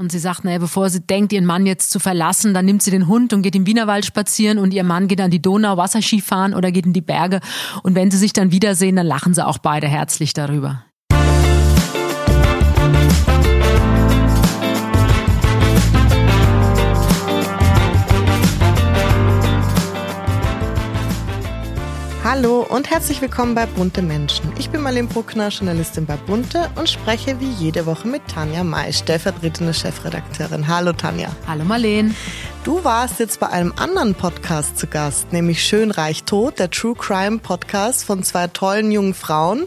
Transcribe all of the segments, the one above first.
Und sie sagt, naja, bevor sie denkt, ihren Mann jetzt zu verlassen, dann nimmt sie den Hund und geht im Wienerwald spazieren und ihr Mann geht an die Donau Wasserski fahren oder geht in die Berge. Und wenn sie sich dann wiedersehen, dann lachen sie auch beide herzlich darüber. Hallo und herzlich willkommen bei Bunte Menschen. Ich bin Marlene Bruckner, Journalistin bei Bunte und spreche wie jede Woche mit Tanja May, stellvertretende Chefredakteurin. Hallo Tanja. Hallo Marlene. Du warst jetzt bei einem anderen Podcast zu Gast, nämlich Schön Reich Tot, der True Crime Podcast von zwei tollen jungen Frauen.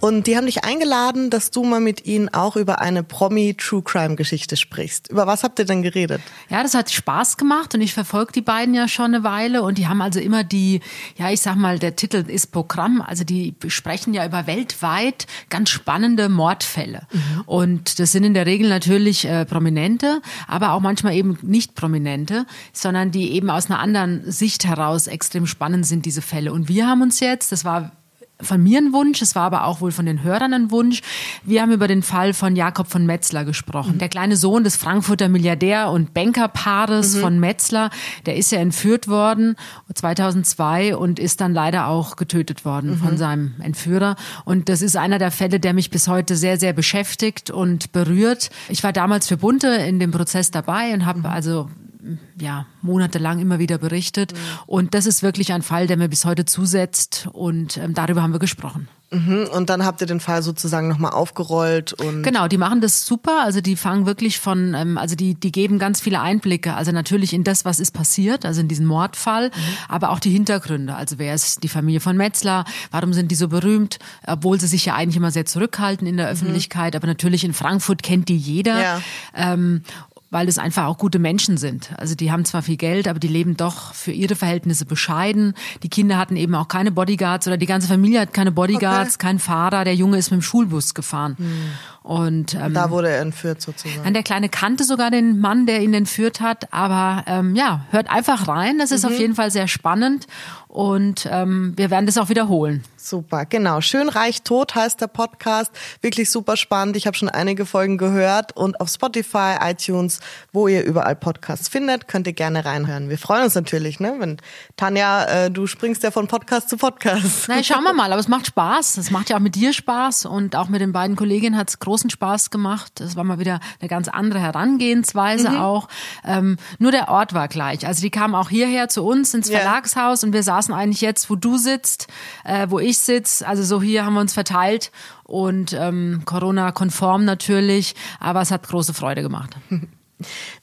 Und die haben dich eingeladen, dass du mal mit ihnen auch über eine Promi True Crime Geschichte sprichst. Über was habt ihr denn geredet? Ja, das hat Spaß gemacht und ich verfolge die beiden ja schon eine Weile und die haben also immer die, ja, ich sag mal, der Titel ist Programm, also die sprechen ja über weltweit ganz spannende Mordfälle. Mhm. Und das sind in der Regel natürlich äh, Prominente, aber auch manchmal eben nicht Prominente. Leute, sondern die eben aus einer anderen Sicht heraus extrem spannend sind, diese Fälle. Und wir haben uns jetzt, das war von mir ein Wunsch, es war aber auch wohl von den Hörern ein Wunsch. Wir haben über den Fall von Jakob von Metzler gesprochen. Mhm. Der kleine Sohn des Frankfurter Milliardär- und Bankerpaares mhm. von Metzler, der ist ja entführt worden 2002 und ist dann leider auch getötet worden mhm. von seinem Entführer. Und das ist einer der Fälle, der mich bis heute sehr, sehr beschäftigt und berührt. Ich war damals für Bunte in dem Prozess dabei und habe mhm. also ja, monatelang immer wieder berichtet. Mhm. Und das ist wirklich ein Fall, der mir bis heute zusetzt. Und ähm, darüber haben wir gesprochen. Mhm. Und dann habt ihr den Fall sozusagen nochmal aufgerollt und. Genau, die machen das super. Also die fangen wirklich von, ähm, also die, die geben ganz viele Einblicke. Also natürlich in das, was ist passiert, also in diesen Mordfall, mhm. aber auch die Hintergründe. Also wer ist die Familie von Metzler? Warum sind die so berühmt? Obwohl sie sich ja eigentlich immer sehr zurückhalten in der mhm. Öffentlichkeit. Aber natürlich in Frankfurt kennt die jeder. Ja. Ähm, weil es einfach auch gute Menschen sind. Also die haben zwar viel Geld, aber die leben doch für ihre Verhältnisse bescheiden. Die Kinder hatten eben auch keine Bodyguards oder die ganze Familie hat keine Bodyguards, okay. kein Fahrer. Der Junge ist mit dem Schulbus gefahren. Hm. Und ähm, da wurde er entführt sozusagen. Der Kleine kannte sogar den Mann, der ihn entführt hat. Aber ähm, ja, hört einfach rein. Das ist mhm. auf jeden Fall sehr spannend und ähm, wir werden das auch wiederholen. Super, genau. Schön reich tot heißt der Podcast. Wirklich super spannend. Ich habe schon einige Folgen gehört und auf Spotify, iTunes, wo ihr überall Podcasts findet, könnt ihr gerne reinhören. Wir freuen uns natürlich, ne? Wenn Tanja, äh, du springst ja von Podcast zu Podcast. Na, schauen wir mal. Aber es macht Spaß. Es macht ja auch mit dir Spaß und auch mit den beiden Kolleginnen hat es großen Spaß gemacht. Es war mal wieder eine ganz andere Herangehensweise mhm. auch. Ähm, nur der Ort war gleich. Also die kamen auch hierher zu uns ins Verlagshaus ja. und wir saßen saßen eigentlich jetzt, wo du sitzt, äh, wo ich sitze. Also so hier haben wir uns verteilt und ähm, Corona-konform natürlich, aber es hat große Freude gemacht.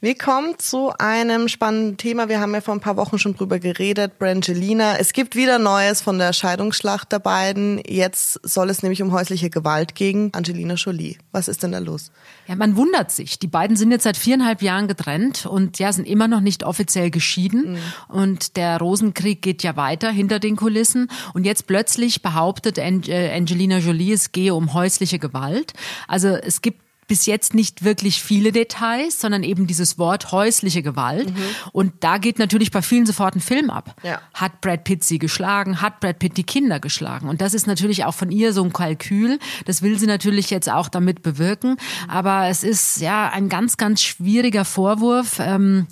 Wir kommen zu einem spannenden Thema. Wir haben ja vor ein paar Wochen schon drüber geredet. Brangelina. Es gibt wieder Neues von der Scheidungsschlacht der beiden. Jetzt soll es nämlich um häusliche Gewalt gegen Angelina Jolie. Was ist denn da los? Ja, man wundert sich. Die beiden sind jetzt seit viereinhalb Jahren getrennt und ja, sind immer noch nicht offiziell geschieden. Mhm. Und der Rosenkrieg geht ja weiter hinter den Kulissen. Und jetzt plötzlich behauptet äh, Angelina Jolie, es gehe um häusliche Gewalt. Also es gibt bis jetzt nicht wirklich viele Details, sondern eben dieses Wort häusliche Gewalt. Mhm. Und da geht natürlich bei vielen sofort ein Film ab. Ja. Hat Brad Pitt sie geschlagen? Hat Brad Pitt die Kinder geschlagen? Und das ist natürlich auch von ihr so ein Kalkül. Das will sie natürlich jetzt auch damit bewirken. Aber es ist ja ein ganz, ganz schwieriger Vorwurf. Ähm,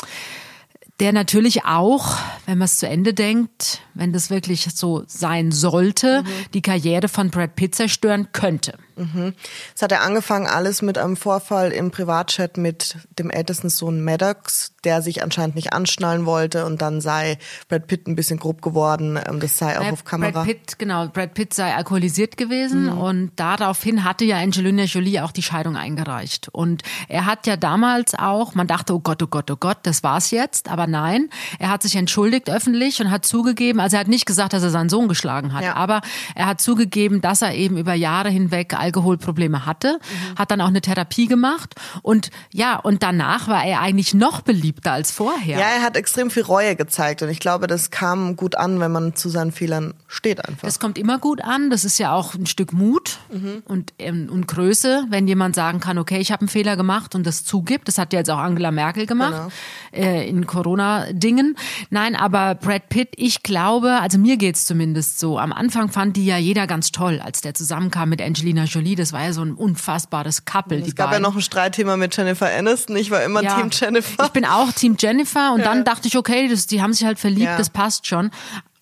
der natürlich auch, wenn man es zu Ende denkt, wenn das wirklich so sein sollte, mhm. die Karriere von Brad Pitt zerstören könnte. Mhm. Es hat ja angefangen alles mit einem Vorfall im Privatchat mit dem ältesten Sohn Maddox, der sich anscheinend nicht anschnallen wollte und dann sei Brad Pitt ein bisschen grob geworden. Ähm, das sei auch auf Kamera. Brad Pitt, genau, Brad Pitt sei alkoholisiert gewesen mhm. und daraufhin hatte ja Angelina Jolie auch die Scheidung eingereicht. Und er hat ja damals auch, man dachte, oh Gott, oh Gott, oh Gott, das war's jetzt, aber nein, er hat sich entschuldigt öffentlich und hat zugegeben, also er hat nicht gesagt, dass er seinen Sohn geschlagen hat, ja. aber er hat zugegeben, dass er eben über Jahre hinweg Alkoholprobleme hatte, mhm. hat dann auch eine Therapie gemacht und ja, und danach war er eigentlich noch beliebter als vorher. Ja, er hat extrem viel Reue gezeigt und ich glaube, das kam gut an, wenn man zu seinen Fehlern steht einfach. Das kommt immer gut an, das ist ja auch ein Stück Mut mhm. und, ähm, und Größe, wenn jemand sagen kann, okay, ich habe einen Fehler gemacht und das zugibt. Das hat ja jetzt auch Angela Merkel gemacht genau. äh, in Corona-Dingen. Nein, aber Brad Pitt, ich glaube, also mir geht's zumindest so. Am Anfang fand die ja jeder ganz toll, als der zusammenkam mit Angelina Jolie Jolie, das war ja so ein unfassbares Couple. Es gab beiden. ja noch ein Streitthema mit Jennifer Aniston. Ich war immer ja, Team Jennifer. Ich bin auch Team Jennifer und ja. dann dachte ich, okay, das, die haben sich halt verliebt, ja. das passt schon.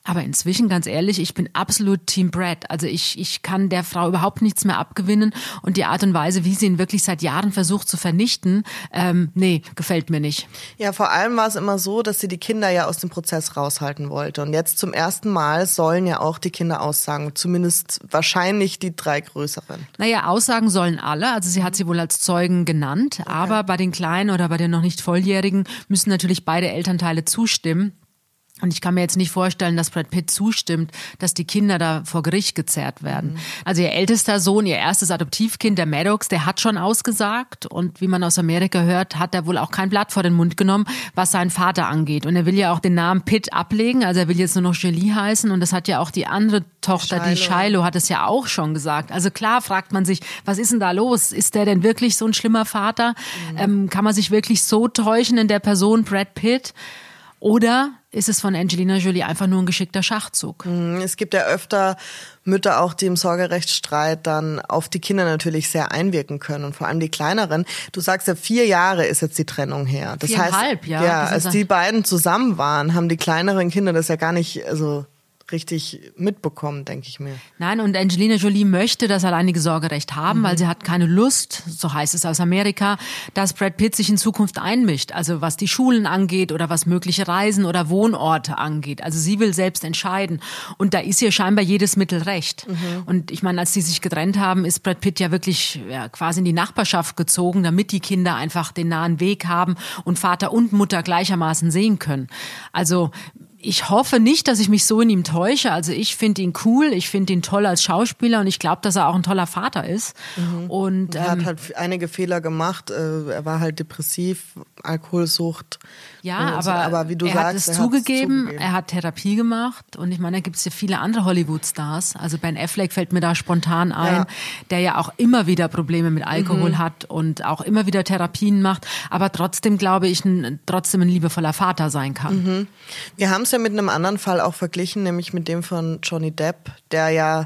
Aber inzwischen, ganz ehrlich, ich bin absolut Team Brad. Also ich, ich kann der Frau überhaupt nichts mehr abgewinnen und die Art und Weise, wie sie ihn wirklich seit Jahren versucht zu vernichten, ähm, nee, gefällt mir nicht. Ja, vor allem war es immer so, dass sie die Kinder ja aus dem Prozess raushalten wollte. Und jetzt zum ersten Mal sollen ja auch die Kinder aussagen, zumindest wahrscheinlich die drei größeren. Naja, Aussagen sollen alle. Also sie hat sie wohl als Zeugen genannt. Okay. Aber bei den Kleinen oder bei den noch nicht Volljährigen müssen natürlich beide Elternteile zustimmen. Und ich kann mir jetzt nicht vorstellen, dass Brad Pitt zustimmt, dass die Kinder da vor Gericht gezerrt werden. Mhm. Also ihr ältester Sohn, ihr erstes Adoptivkind, der Maddox, der hat schon ausgesagt. Und wie man aus Amerika hört, hat er wohl auch kein Blatt vor den Mund genommen, was seinen Vater angeht. Und er will ja auch den Namen Pitt ablegen. Also er will jetzt nur noch Jolie heißen. Und das hat ja auch die andere Tochter, Shiloh. die Shiloh, hat es ja auch schon gesagt. Also klar fragt man sich, was ist denn da los? Ist der denn wirklich so ein schlimmer Vater? Mhm. Ähm, kann man sich wirklich so täuschen in der Person Brad Pitt? Oder ist es von Angelina Jolie einfach nur ein geschickter Schachzug? Mhm, es gibt ja öfter Mütter auch, die im Sorgerechtsstreit dann auf die Kinder natürlich sehr einwirken können und vor allem die kleineren. Du sagst ja, vier Jahre ist jetzt die Trennung her. Das heißt, ja. Ja, als die beiden zusammen waren, haben die kleineren Kinder das ja gar nicht, also richtig mitbekommen, denke ich mir. Nein, und Angelina Jolie möchte das alleinige Sorgerecht haben, mhm. weil sie hat keine Lust, so heißt es aus Amerika, dass Brad Pitt sich in Zukunft einmischt. Also was die Schulen angeht oder was mögliche Reisen oder Wohnorte angeht. Also sie will selbst entscheiden. Und da ist ihr scheinbar jedes Mittel recht. Mhm. Und ich meine, als die sich getrennt haben, ist Brad Pitt ja wirklich ja, quasi in die Nachbarschaft gezogen, damit die Kinder einfach den nahen Weg haben und Vater und Mutter gleichermaßen sehen können. Also ich hoffe nicht, dass ich mich so in ihm täusche. Also ich finde ihn cool, ich finde ihn toll als Schauspieler und ich glaube, dass er auch ein toller Vater ist. Mhm. Und er hat ähm, halt einige Fehler gemacht. Äh, er war halt depressiv, Alkoholsucht. Ja, aber, aber wie du er sagst, hat es er zugegeben, zugegeben, er hat Therapie gemacht und ich meine, da gibt es ja viele andere Hollywood-Stars. Also Ben Affleck fällt mir da spontan ein, ja. der ja auch immer wieder Probleme mit Alkohol mhm. hat und auch immer wieder Therapien macht, aber trotzdem glaube ich, ein, trotzdem ein liebevoller Vater sein kann. Mhm. Wir haben es ja mit einem anderen Fall auch verglichen, nämlich mit dem von Johnny Depp, der ja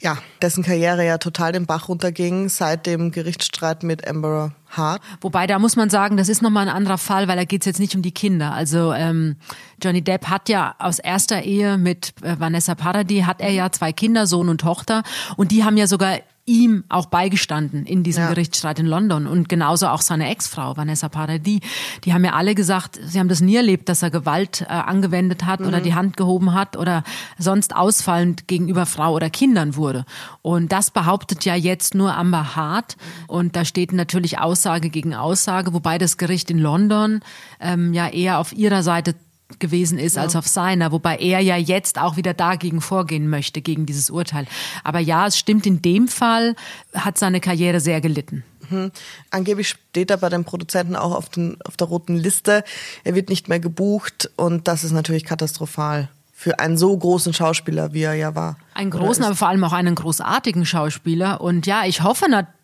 ja, dessen Karriere ja total den Bach runterging seit dem Gerichtsstreit mit Amber Hart. Wobei, da muss man sagen, das ist nochmal ein anderer Fall, weil da geht's jetzt nicht um die Kinder. Also ähm, Johnny Depp hat ja aus erster Ehe mit äh, Vanessa Paradis, hat er ja zwei Kinder, Sohn und Tochter. Und die haben ja sogar ihm auch beigestanden in diesem ja. Gerichtsstreit in London und genauso auch seine Ex-Frau Vanessa Paradis. Die haben ja alle gesagt, sie haben das nie erlebt, dass er Gewalt äh, angewendet hat mhm. oder die Hand gehoben hat oder sonst ausfallend gegenüber Frau oder Kindern wurde. Und das behauptet ja jetzt nur Amber Hart und da steht natürlich Aussage gegen Aussage, wobei das Gericht in London ähm, ja eher auf ihrer Seite gewesen ist ja. als auf seiner, wobei er ja jetzt auch wieder dagegen vorgehen möchte, gegen dieses Urteil. Aber ja, es stimmt, in dem Fall hat seine Karriere sehr gelitten. Mhm. Angeblich steht er bei den Produzenten auch auf, den, auf der roten Liste. Er wird nicht mehr gebucht und das ist natürlich katastrophal für einen so großen Schauspieler, wie er ja war. Einen großen, aber vor allem auch einen großartigen Schauspieler. Und ja, ich hoffe natürlich,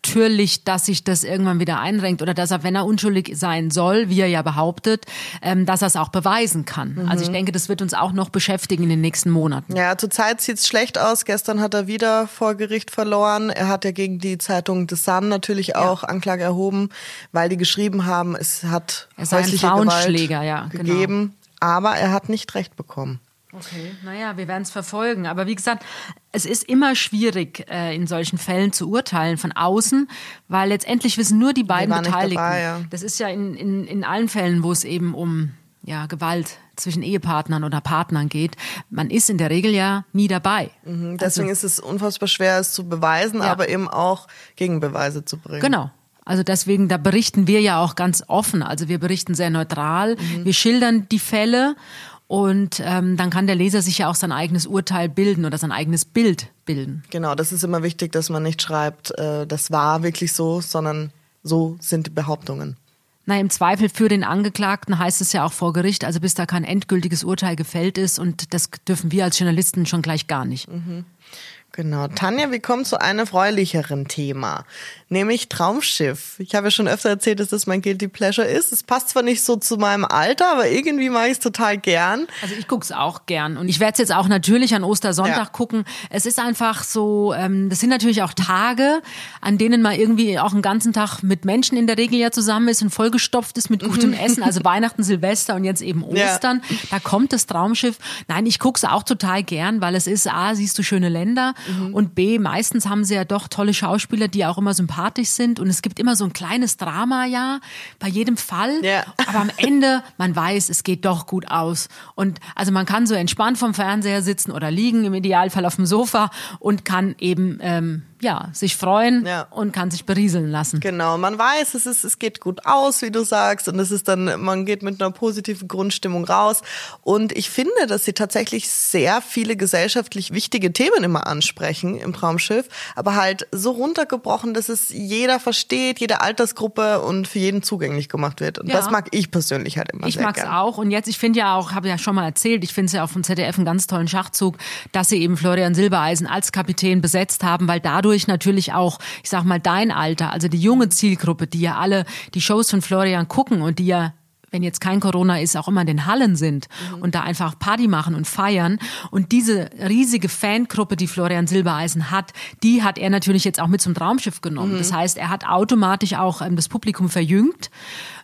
dass sich das irgendwann wieder einrenkt oder dass er, wenn er unschuldig sein soll, wie er ja behauptet, ähm, dass er es auch beweisen kann. Mhm. Also ich denke, das wird uns auch noch beschäftigen in den nächsten Monaten. Ja, zurzeit sieht es schlecht aus. Gestern hat er wieder vor Gericht verloren. Er hat ja gegen die Zeitung The Sun natürlich auch ja. Anklage erhoben, weil die geschrieben haben, es hat er sei häusliche ein Gewalt ja, genau. gegeben. Aber er hat nicht recht bekommen. Okay, naja, wir werden es verfolgen. Aber wie gesagt, es ist immer schwierig, äh, in solchen Fällen zu urteilen von außen, weil letztendlich wissen nur die beiden Beteiligten. Dabei, ja. Das ist ja in, in, in allen Fällen, wo es eben um ja, Gewalt zwischen Ehepartnern oder Partnern geht. Man ist in der Regel ja nie dabei. Mhm, deswegen also, ist es unfassbar schwer, es zu beweisen, ja. aber eben auch Gegenbeweise zu bringen. Genau. Also deswegen, da berichten wir ja auch ganz offen. Also wir berichten sehr neutral. Mhm. Wir schildern die Fälle und ähm, dann kann der Leser sich ja auch sein eigenes Urteil bilden oder sein eigenes Bild bilden. Genau, das ist immer wichtig, dass man nicht schreibt, äh, das war wirklich so, sondern so sind die Behauptungen. Na, im Zweifel für den Angeklagten heißt es ja auch vor Gericht, also bis da kein endgültiges Urteil gefällt ist und das dürfen wir als Journalisten schon gleich gar nicht. Mhm. Genau. Tanja, wir kommen zu einem erfreulicheren Thema, nämlich Traumschiff. Ich habe ja schon öfter erzählt, dass das mein Guilty Pleasure ist. Es passt zwar nicht so zu meinem Alter, aber irgendwie mache ich es total gern. Also ich gucke es auch gern und ich werde es jetzt auch natürlich an Ostersonntag ja. gucken. Es ist einfach so, ähm, das sind natürlich auch Tage, an denen man irgendwie auch einen ganzen Tag mit Menschen in der Regel ja zusammen ist und vollgestopft ist mit gutem Essen. Also Weihnachten, Silvester und jetzt eben Ostern. Ja. Da kommt das Traumschiff. Nein, ich gucke es auch total gern, weil es ist, A, siehst du schöne Länder Mhm. Und B, meistens haben sie ja doch tolle Schauspieler, die auch immer sympathisch sind. Und es gibt immer so ein kleines Drama, ja, bei jedem Fall. Ja. Aber am Ende, man weiß, es geht doch gut aus. Und also man kann so entspannt vom Fernseher sitzen oder liegen, im Idealfall auf dem Sofa und kann eben ähm, ja, sich freuen ja. und kann sich berieseln lassen. Genau, man weiß, es ist, es geht gut aus, wie du sagst, und es ist dann, man geht mit einer positiven Grundstimmung raus. Und ich finde, dass sie tatsächlich sehr viele gesellschaftlich wichtige Themen immer ansprechen im Traumschiff, aber halt so runtergebrochen, dass es jeder versteht, jede Altersgruppe und für jeden zugänglich gemacht wird. Und ja. das mag ich persönlich halt immer ich mag's gern. auch. Und jetzt, ich finde ja auch, habe ja schon mal erzählt, ich finde es ja auch vom ZDF einen ganz tollen Schachzug, dass sie eben Florian Silbereisen als Kapitän besetzt haben, weil dadurch dadurch natürlich auch, ich sag mal, dein Alter, also die junge Zielgruppe, die ja alle die Shows von Florian gucken und die ja wenn jetzt kein Corona ist, auch immer in den Hallen sind mhm. und da einfach Party machen und feiern. Und diese riesige Fangruppe, die Florian Silbereisen hat, die hat er natürlich jetzt auch mit zum Traumschiff genommen. Mhm. Das heißt, er hat automatisch auch ähm, das Publikum verjüngt.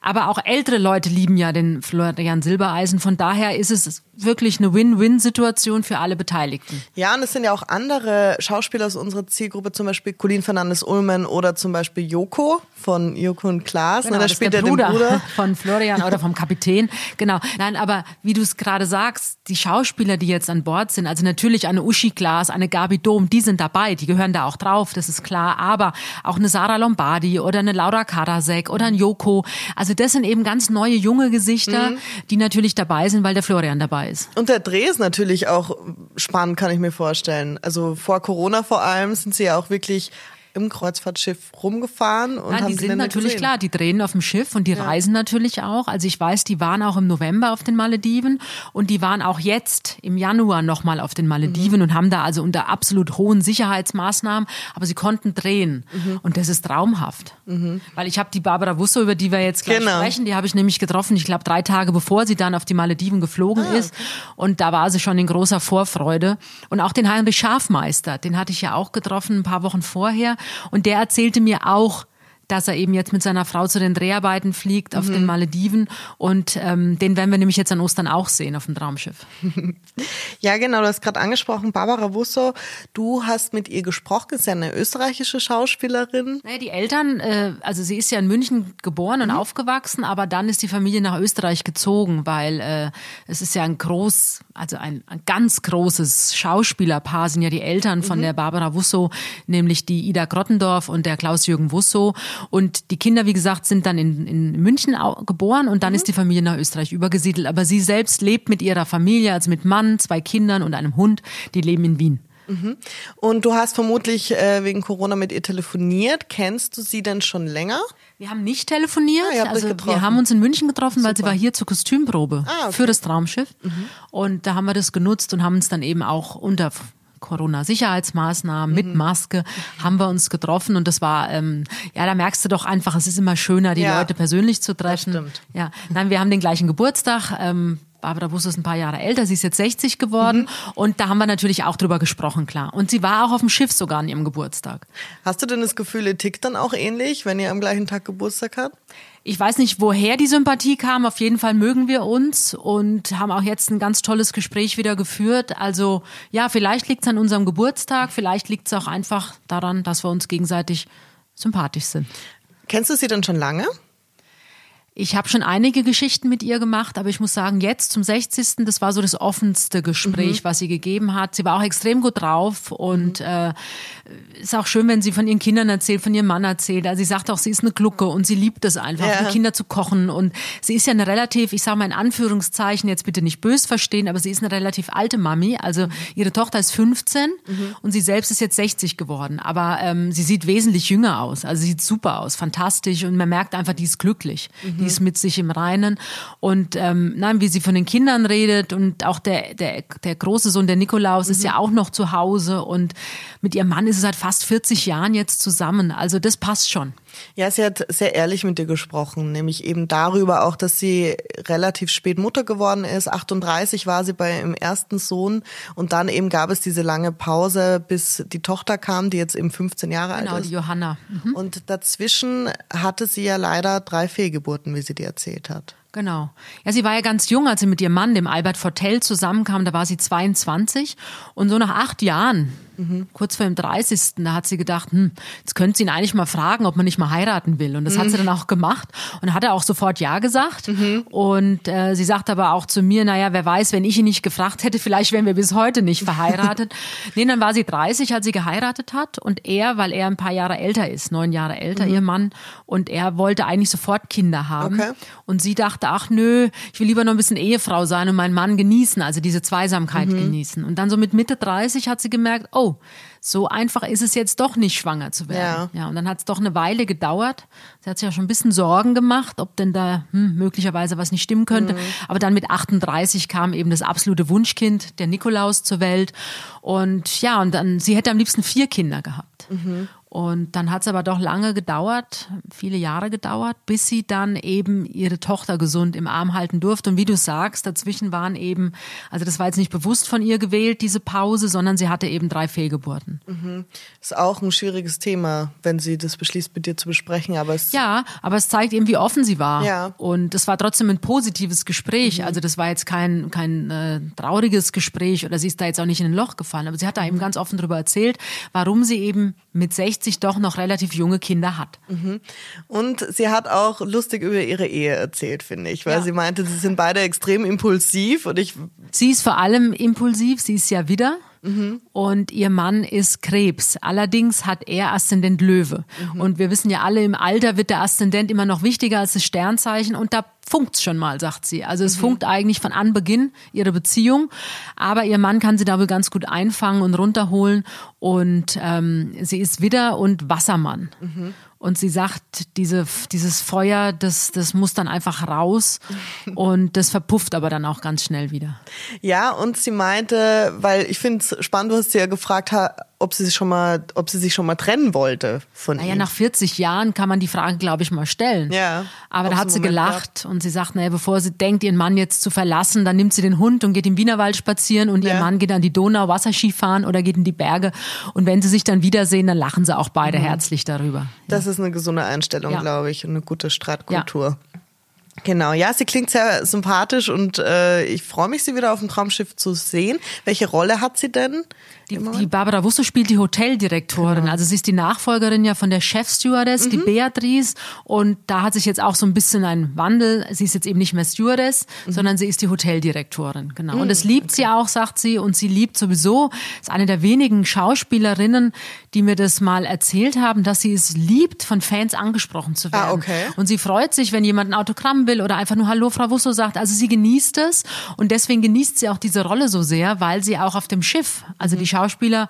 Aber auch ältere Leute lieben ja den Florian Silbereisen. Von daher ist es wirklich eine Win-Win-Situation für alle Beteiligten. Ja, und es sind ja auch andere Schauspieler aus unserer Zielgruppe, zum Beispiel Colin Fernandes-Ulmen oder zum Beispiel Joko von Joko und Klaas. Genau, da spielt der Bruder, den Bruder von Florian oder vom Kapitän. Genau. Nein, aber wie du es gerade sagst, die Schauspieler, die jetzt an Bord sind, also natürlich eine Uschi Klaas, eine Gabi Dom, die sind dabei, die gehören da auch drauf, das ist klar. Aber auch eine Sarah Lombardi oder eine Laura Karasek oder ein Joko. Also also das sind eben ganz neue, junge Gesichter, mhm. die natürlich dabei sind, weil der Florian dabei ist. Und der Dreh ist natürlich auch spannend, kann ich mir vorstellen. Also vor Corona vor allem sind sie ja auch wirklich im Kreuzfahrtschiff rumgefahren und Nein, haben die sind natürlich gesehen. klar, die drehen auf dem Schiff und die ja. reisen natürlich auch. Also ich weiß, die waren auch im November auf den Malediven und die waren auch jetzt im Januar nochmal auf den Malediven mhm. und haben da also unter absolut hohen Sicherheitsmaßnahmen, aber sie konnten drehen mhm. und das ist traumhaft. Mhm. Weil ich habe die Barbara Wusso, über die wir jetzt gleich genau. sprechen, die habe ich nämlich getroffen, ich glaube drei Tage bevor sie dann auf die Malediven geflogen ah. ist und da war sie schon in großer Vorfreude und auch den Heinrich Schafmeister, den hatte ich ja auch getroffen ein paar Wochen vorher und der erzählte mir auch, dass er eben jetzt mit seiner Frau zu den Dreharbeiten fliegt auf mhm. den Malediven und ähm, den werden wir nämlich jetzt an Ostern auch sehen auf dem Traumschiff. Ja, genau, du hast gerade angesprochen, Barbara Wusso, du hast mit ihr gesprochen, ist ja eine österreichische Schauspielerin. Naja, die Eltern, äh, also sie ist ja in München geboren und mhm. aufgewachsen, aber dann ist die Familie nach Österreich gezogen, weil äh, es ist ja ein groß, also ein, ein ganz großes Schauspielerpaar sind ja die Eltern von mhm. der Barbara Wusso, nämlich die Ida Grottendorf und der Klaus-Jürgen Wusso. Und die Kinder, wie gesagt, sind dann in, in München geboren und dann mhm. ist die Familie nach Österreich übergesiedelt. Aber sie selbst lebt mit ihrer Familie, also mit Mann, zwei Kindern und einem Hund, die leben in Wien. Mhm. Und du hast vermutlich äh, wegen Corona mit ihr telefoniert. Kennst du sie denn schon länger? Wir haben nicht telefoniert. Ah, also wir haben uns in München getroffen, Super. weil sie war hier zur Kostümprobe ah, okay. für das Traumschiff. Mhm. Und da haben wir das genutzt und haben uns dann eben auch unter Corona-Sicherheitsmaßnahmen mhm. mit Maske haben wir uns getroffen und das war, ähm, ja, da merkst du doch einfach, es ist immer schöner, die ja. Leute persönlich zu treffen. Das stimmt. Ja, nein, wir haben den gleichen Geburtstag. Ähm, Barbara Bus ist ein paar Jahre älter, sie ist jetzt 60 geworden mhm. und da haben wir natürlich auch drüber gesprochen, klar. Und sie war auch auf dem Schiff sogar an ihrem Geburtstag. Hast du denn das Gefühl, ihr tickt dann auch ähnlich, wenn ihr am gleichen Tag Geburtstag habt? Ich weiß nicht, woher die Sympathie kam. Auf jeden Fall mögen wir uns und haben auch jetzt ein ganz tolles Gespräch wieder geführt. Also ja, vielleicht liegt es an unserem Geburtstag, vielleicht liegt es auch einfach daran, dass wir uns gegenseitig sympathisch sind. Kennst du sie denn schon lange? Ich habe schon einige Geschichten mit ihr gemacht, aber ich muss sagen, jetzt zum 60. das war so das offenste Gespräch, mhm. was sie gegeben hat. Sie war auch extrem gut drauf und mhm. äh, ist auch schön, wenn sie von ihren Kindern erzählt, von ihrem Mann erzählt. Also sie sagt auch, sie ist eine Glucke und sie liebt es einfach, ja. Kinder zu kochen. Und sie ist ja eine relativ, ich sage mal in Anführungszeichen, jetzt bitte nicht bös verstehen, aber sie ist eine relativ alte Mami. Also ihre Tochter ist 15 mhm. und sie selbst ist jetzt 60 geworden. Aber ähm, sie sieht wesentlich jünger aus. Also sie sieht super aus, fantastisch. Und man merkt einfach, die ist glücklich. Mhm. Die ist mit sich im Reinen. Und ähm, nein, wie sie von den Kindern redet und auch der, der, der große Sohn, der Nikolaus, mhm. ist ja auch noch zu Hause und mit ihrem Mann ist es seit fast 40 Jahren jetzt zusammen. Also das passt schon. Ja, sie hat sehr ehrlich mit dir gesprochen, nämlich eben darüber auch, dass sie relativ spät Mutter geworden ist. 38 war sie bei ihrem ersten Sohn und dann eben gab es diese lange Pause, bis die Tochter kam, die jetzt eben 15 Jahre genau, alt ist. Genau, die Johanna. Mhm. Und dazwischen hatte sie ja leider drei Fehlgeburten, wie sie dir erzählt hat. Genau. Ja, sie war ja ganz jung, als sie mit ihrem Mann, dem Albert Fortell, zusammenkam. Da war sie 22. Und so nach acht Jahren, Mhm. Kurz vor dem 30. Da hat sie gedacht, hm, jetzt könnte sie ihn eigentlich mal fragen, ob man nicht mal heiraten will. Und das mhm. hat sie dann auch gemacht. Und hat er auch sofort Ja gesagt. Mhm. Und äh, sie sagt aber auch zu mir, naja, wer weiß, wenn ich ihn nicht gefragt hätte, vielleicht wären wir bis heute nicht verheiratet. nee, dann war sie 30, als sie geheiratet hat. Und er, weil er ein paar Jahre älter ist, neun Jahre älter, mhm. ihr Mann, und er wollte eigentlich sofort Kinder haben. Okay. Und sie dachte, ach nö, ich will lieber noch ein bisschen Ehefrau sein und meinen Mann genießen, also diese Zweisamkeit mhm. genießen. Und dann so mit Mitte 30 hat sie gemerkt, oh, oh, so einfach ist es jetzt doch nicht, schwanger zu werden. Ja. ja und dann hat es doch eine Weile gedauert. Sie hat sich ja schon ein bisschen Sorgen gemacht, ob denn da hm, möglicherweise was nicht stimmen könnte. Mhm. Aber dann mit 38 kam eben das absolute Wunschkind, der Nikolaus, zur Welt. Und ja, und dann, sie hätte am liebsten vier Kinder gehabt. Mhm. Und dann hat es aber doch lange gedauert, viele Jahre gedauert, bis sie dann eben ihre Tochter gesund im Arm halten durfte. Und wie du sagst, dazwischen waren eben, also das war jetzt nicht bewusst von ihr gewählt, diese Pause, sondern sie hatte eben drei Fehlgeburten. Mhm. Ist auch ein schwieriges Thema, wenn sie das beschließt, mit dir zu besprechen. Aber es ja, aber es zeigt eben, wie offen sie war. Ja. Und es war trotzdem ein positives Gespräch. Mhm. Also das war jetzt kein, kein äh, trauriges Gespräch oder sie ist da jetzt auch nicht in ein Loch gefallen. Aber sie hat da eben ganz offen darüber erzählt, warum sie eben mit 60 60 doch noch relativ junge Kinder hat. Mhm. Und sie hat auch lustig über ihre Ehe erzählt, finde ich, weil ja. sie meinte, sie sind beide extrem impulsiv und ich. Sie ist vor allem impulsiv, sie ist ja wieder. Mhm. Und ihr Mann ist Krebs. Allerdings hat er Aszendent Löwe. Mhm. Und wir wissen ja alle, im Alter wird der Aszendent immer noch wichtiger als das Sternzeichen. Und da funkt's schon mal, sagt sie. Also es mhm. funkt eigentlich von Anbeginn ihre Beziehung, aber ihr Mann kann sie da wohl ganz gut einfangen und runterholen und ähm, sie ist Widder und Wassermann. Und sie sagt, diese, dieses Feuer, das, das muss dann einfach raus und das verpufft aber dann auch ganz schnell wieder. Ja, und sie meinte, weil ich finde es spannend, du hast sie ja gefragt, ob sie sich schon mal, ob sie sich schon mal trennen wollte von naja, ihm. nach 40 Jahren kann man die Frage, glaube ich, mal stellen. Ja. Aber da hat sie gelacht gehabt. und sie sagt, naja, bevor sie denkt, ihren Mann jetzt zu verlassen, dann nimmt sie den Hund und geht im Wienerwald spazieren und ja. ihr Mann geht an die Donau Wasserski fahren oder geht in die Berge. Und wenn sie sich dann wiedersehen, dann lachen sie auch beide mhm. herzlich darüber. Das ja. ist eine gesunde Einstellung, glaube ich, und eine gute Streitkultur. Genau, ja, sie klingt sehr sympathisch und äh, ich freue mich, sie wieder auf dem Traumschiff zu sehen. Welche Rolle hat sie denn? Die, die Barbara Wusso spielt die Hoteldirektorin. Genau. Also sie ist die Nachfolgerin ja von der Chefstewardess, mhm. die Beatrice. Und da hat sich jetzt auch so ein bisschen ein Wandel. Sie ist jetzt eben nicht mehr Stewardess, mhm. sondern sie ist die Hoteldirektorin. Genau. Mhm. Und das liebt okay. sie auch, sagt sie. Und sie liebt sowieso, ist eine der wenigen Schauspielerinnen, die mir das mal erzählt haben, dass sie es liebt, von Fans angesprochen zu ah, werden. Ah, okay. Und sie freut sich, wenn jemand ein Autogramm will oder einfach nur Hallo, Frau Wusso sagt. Also sie genießt es. Und deswegen genießt sie auch diese Rolle so sehr, weil sie auch auf dem Schiff, also die Schauspieler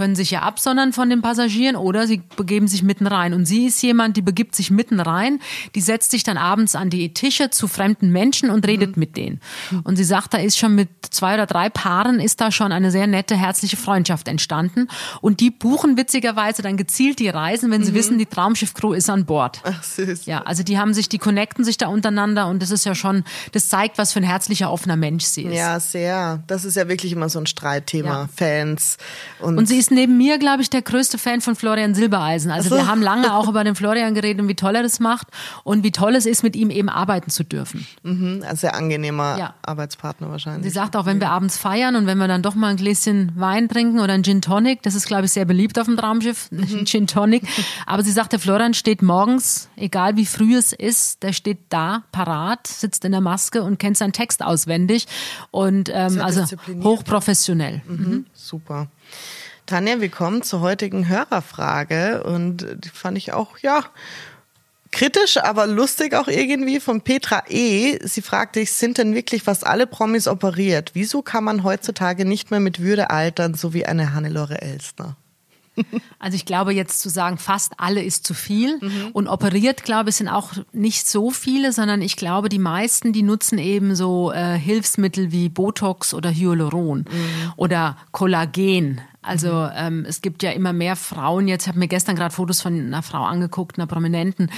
können sich ja absondern von den Passagieren oder sie begeben sich mitten rein. Und sie ist jemand, die begibt sich mitten rein, die setzt sich dann abends an die Tische zu fremden Menschen und redet mhm. mit denen. Und sie sagt, da ist schon mit zwei oder drei Paaren ist da schon eine sehr nette, herzliche Freundschaft entstanden. Und die buchen witzigerweise dann gezielt die Reisen, wenn sie mhm. wissen, die Traumschiff-Crew ist an Bord. Ach, süß. Ja, also die haben sich, die connecten sich da untereinander und das ist ja schon, das zeigt, was für ein herzlicher, offener Mensch sie ist. Ja, sehr. Das ist ja wirklich immer so ein Streitthema. Ja. Fans. Und, und sie ist neben mir, glaube ich, der größte Fan von Florian Silbereisen. Also so. wir haben lange auch über den Florian geredet und wie toll er das macht und wie toll es ist, mit ihm eben arbeiten zu dürfen. Mhm, sehr angenehmer ja. Arbeitspartner wahrscheinlich. Sie sagt auch, wenn wir abends feiern und wenn wir dann doch mal ein Gläschen Wein trinken oder ein Gin Tonic, das ist, glaube ich, sehr beliebt auf dem Traumschiff, mhm. Gin Tonic. Aber sie sagt, der Florian steht morgens, egal wie früh es ist, der steht da, parat, sitzt in der Maske und kennt seinen Text auswendig und ähm, also hochprofessionell. Mhm. Mhm. Super. Tanja, wir kommen zur heutigen Hörerfrage und die fand ich auch, ja, kritisch, aber lustig auch irgendwie von Petra E. Sie fragt dich, sind denn wirklich fast alle Promis operiert? Wieso kann man heutzutage nicht mehr mit Würde altern, so wie eine Hannelore Elstner? Also ich glaube jetzt zu sagen, fast alle ist zu viel. Mhm. Und operiert, glaube ich, sind auch nicht so viele, sondern ich glaube, die meisten, die nutzen eben so äh, Hilfsmittel wie Botox oder Hyaluron mhm. oder Kollagen. Also mhm. ähm, es gibt ja immer mehr Frauen. Jetzt habe mir gestern gerade Fotos von einer Frau angeguckt, einer Prominenten,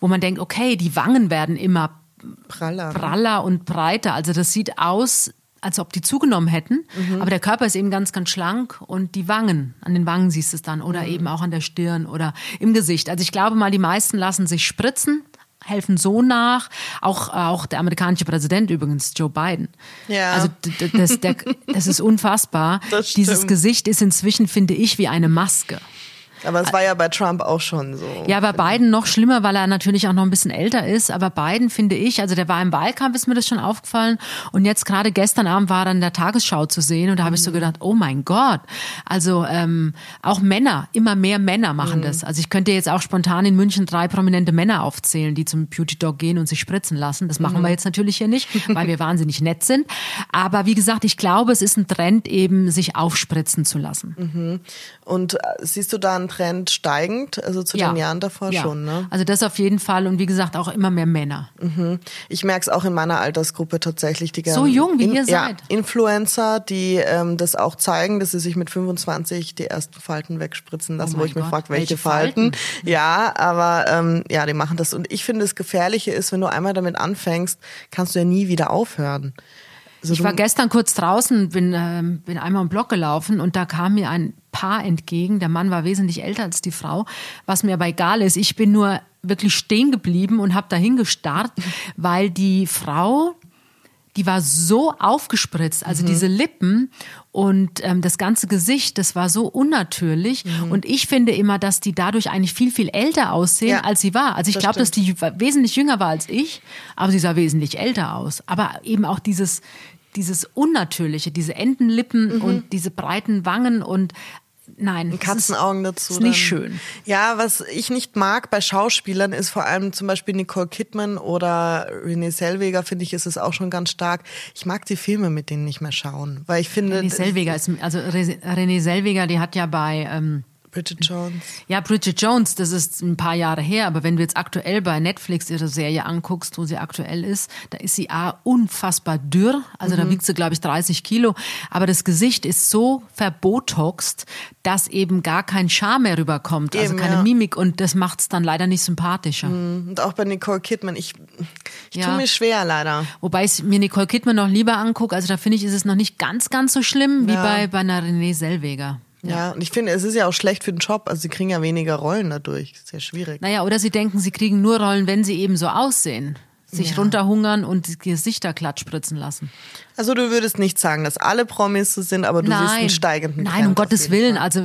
wo man denkt, okay, die Wangen werden immer praller, praller und breiter. Also das sieht aus, als ob die zugenommen hätten. Mhm. Aber der Körper ist eben ganz, ganz schlank und die Wangen, an den Wangen siehst du es dann oder mhm. eben auch an der Stirn oder im Gesicht. Also ich glaube mal, die meisten lassen sich spritzen helfen so nach. Auch, auch der amerikanische Präsident übrigens, Joe Biden. Ja. Also das, der, das ist unfassbar. Das Dieses Gesicht ist inzwischen, finde ich, wie eine Maske. Aber es war ja bei Trump auch schon so. Ja, bei Biden noch schlimmer, weil er natürlich auch noch ein bisschen älter ist. Aber Biden finde ich, also der war im Wahlkampf, ist mir das schon aufgefallen. Und jetzt gerade gestern Abend war er in der Tagesschau zu sehen. Und da habe ich so mhm. gedacht, oh mein Gott. Also ähm, auch Männer, immer mehr Männer machen mhm. das. Also ich könnte jetzt auch spontan in München drei prominente Männer aufzählen, die zum Beauty Dog gehen und sich spritzen lassen. Das machen mhm. wir jetzt natürlich hier nicht, weil wir wahnsinnig nett sind. Aber wie gesagt, ich glaube, es ist ein Trend eben, sich aufspritzen zu lassen. Mhm. Und äh, siehst du da einen Trend steigend, also zu ja. den Jahren davor ja. schon, ne? Also das auf jeden Fall und wie gesagt auch immer mehr Männer. Mhm. Ich merke es auch in meiner Altersgruppe tatsächlich. Die so jung wie in, ihr seid. Ja, Influencer, die ähm, das auch zeigen, dass sie sich mit 25 die ersten Falten wegspritzen lassen, oh wo ich Gott. mich frage, welche, welche Falten? Falten? Ja, aber ähm, ja, die machen das. Und ich finde, das Gefährliche ist, wenn du einmal damit anfängst, kannst du ja nie wieder aufhören. Also ich war gestern kurz draußen, bin, äh, bin einmal im Block gelaufen und da kam mir ein Paar entgegen. Der Mann war wesentlich älter als die Frau, was mir aber egal ist. Ich bin nur wirklich stehen geblieben und habe dahin gestarrt, weil die Frau, die war so aufgespritzt, also mhm. diese Lippen und ähm, das ganze Gesicht, das war so unnatürlich. Mhm. Und ich finde immer, dass die dadurch eigentlich viel, viel älter aussehen, ja, als sie war. Also ich glaube, dass die wesentlich jünger war als ich, aber sie sah wesentlich älter aus. Aber eben auch dieses, dieses Unnatürliche, diese Entenlippen mhm. und diese breiten Wangen und Nein. Katzenaugen dazu. Ist nicht schön. Ja, was ich nicht mag bei Schauspielern ist vor allem zum Beispiel Nicole Kidman oder Renee Selweger, finde ich, ist es auch schon ganz stark. Ich mag die Filme mit denen nicht mehr schauen, weil ich finde. Renee Selweger ist, also Renee Selweger, die hat ja bei, ähm, Bridget Jones. Ja, Bridget Jones, das ist ein paar Jahre her, aber wenn du jetzt aktuell bei Netflix ihre Serie anguckst, wo sie aktuell ist, da ist sie A, unfassbar dürr, also mhm. da wiegt sie, glaube ich, 30 Kilo, aber das Gesicht ist so verbotoxt, dass eben gar kein Charme mehr rüberkommt, also eben, also keine ja. Mimik und das macht es dann leider nicht sympathischer. Mhm. Und auch bei Nicole Kidman, ich, ich ja. tue mir schwer leider. Wobei ich mir Nicole Kidman noch lieber angucke, also da finde ich, ist es noch nicht ganz, ganz so schlimm wie bei, bei einer Renée Selweger. Ja. ja. und ich finde, es ist ja auch schlecht für den Job. Also sie kriegen ja weniger Rollen dadurch. Sehr schwierig. Naja, oder sie denken, sie kriegen nur Rollen, wenn sie eben so aussehen. Sich ja. runterhungern und die Gesichter glatt spritzen lassen. Also du würdest nicht sagen, dass alle Promis so sind, aber du Nein. siehst einen steigenden Nein, um Gottes Willen. Fall. Also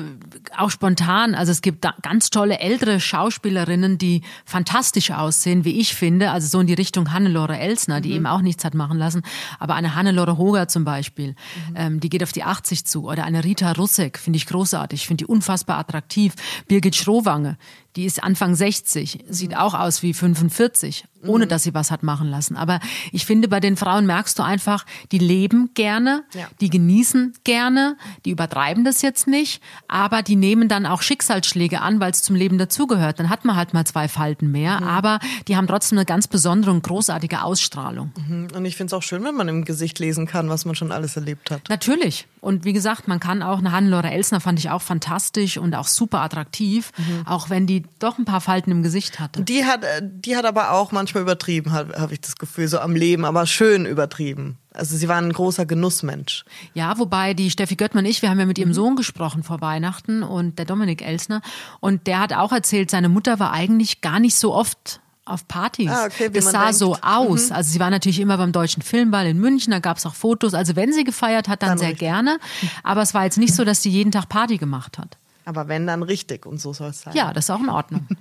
auch spontan. Also es gibt ganz tolle ältere Schauspielerinnen, die fantastisch aussehen, wie ich finde. Also so in die Richtung Hannelore Elsner, die mhm. eben auch nichts hat machen lassen. Aber eine Hannelore Hoger zum Beispiel, mhm. ähm, die geht auf die 80 zu. Oder eine Rita Russek, finde ich großartig. Ich finde die unfassbar attraktiv. Birgit Schrowange, die ist Anfang 60, sieht mhm. auch aus wie 45, ohne mhm. dass sie was hat machen lassen. Aber ich finde, bei den Frauen merkst du einfach, die leben gerne, ja. die genießen gerne, die übertreiben das jetzt nicht, aber die nehmen dann auch Schicksalsschläge an, weil es zum Leben dazugehört. Dann hat man halt mal zwei Falten mehr, mhm. aber die haben trotzdem eine ganz besondere und großartige Ausstrahlung. Mhm. Und ich finde es auch schön, wenn man im Gesicht lesen kann, was man schon alles erlebt hat. Natürlich. Und wie gesagt, man kann auch, eine Hannelore Elsner fand ich auch fantastisch und auch super attraktiv, mhm. auch wenn die doch ein paar Falten im Gesicht hatte. Die hat, die hat aber auch manchmal übertrieben, habe hab ich das Gefühl, so am Leben, aber schön übertrieben. Also sie war ein großer Genussmensch. Ja, wobei die Steffi Göttmann und ich, wir haben ja mit ihrem mhm. Sohn gesprochen vor Weihnachten und der Dominik Elsner und der hat auch erzählt, seine Mutter war eigentlich gar nicht so oft auf Partys. Ah, okay, das sah denkt. so aus. Mhm. Also sie war natürlich immer beim Deutschen Filmball in München, da gab es auch Fotos. Also wenn sie gefeiert hat, dann, dann sehr richtig. gerne. Aber es war jetzt nicht so, dass sie jeden Tag Party gemacht hat. Aber wenn, dann richtig und so soll es sein. Ja, das ist auch in Ordnung.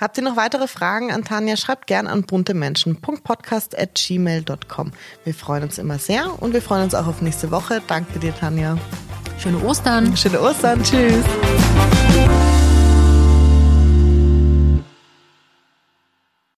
Habt ihr noch weitere Fragen an Tanja? Schreibt gern an buntemenschen.podcast.gmail.com. Wir freuen uns immer sehr und wir freuen uns auch auf nächste Woche. Danke dir, Tanja. Schöne Ostern. Schöne Ostern. Tschüss.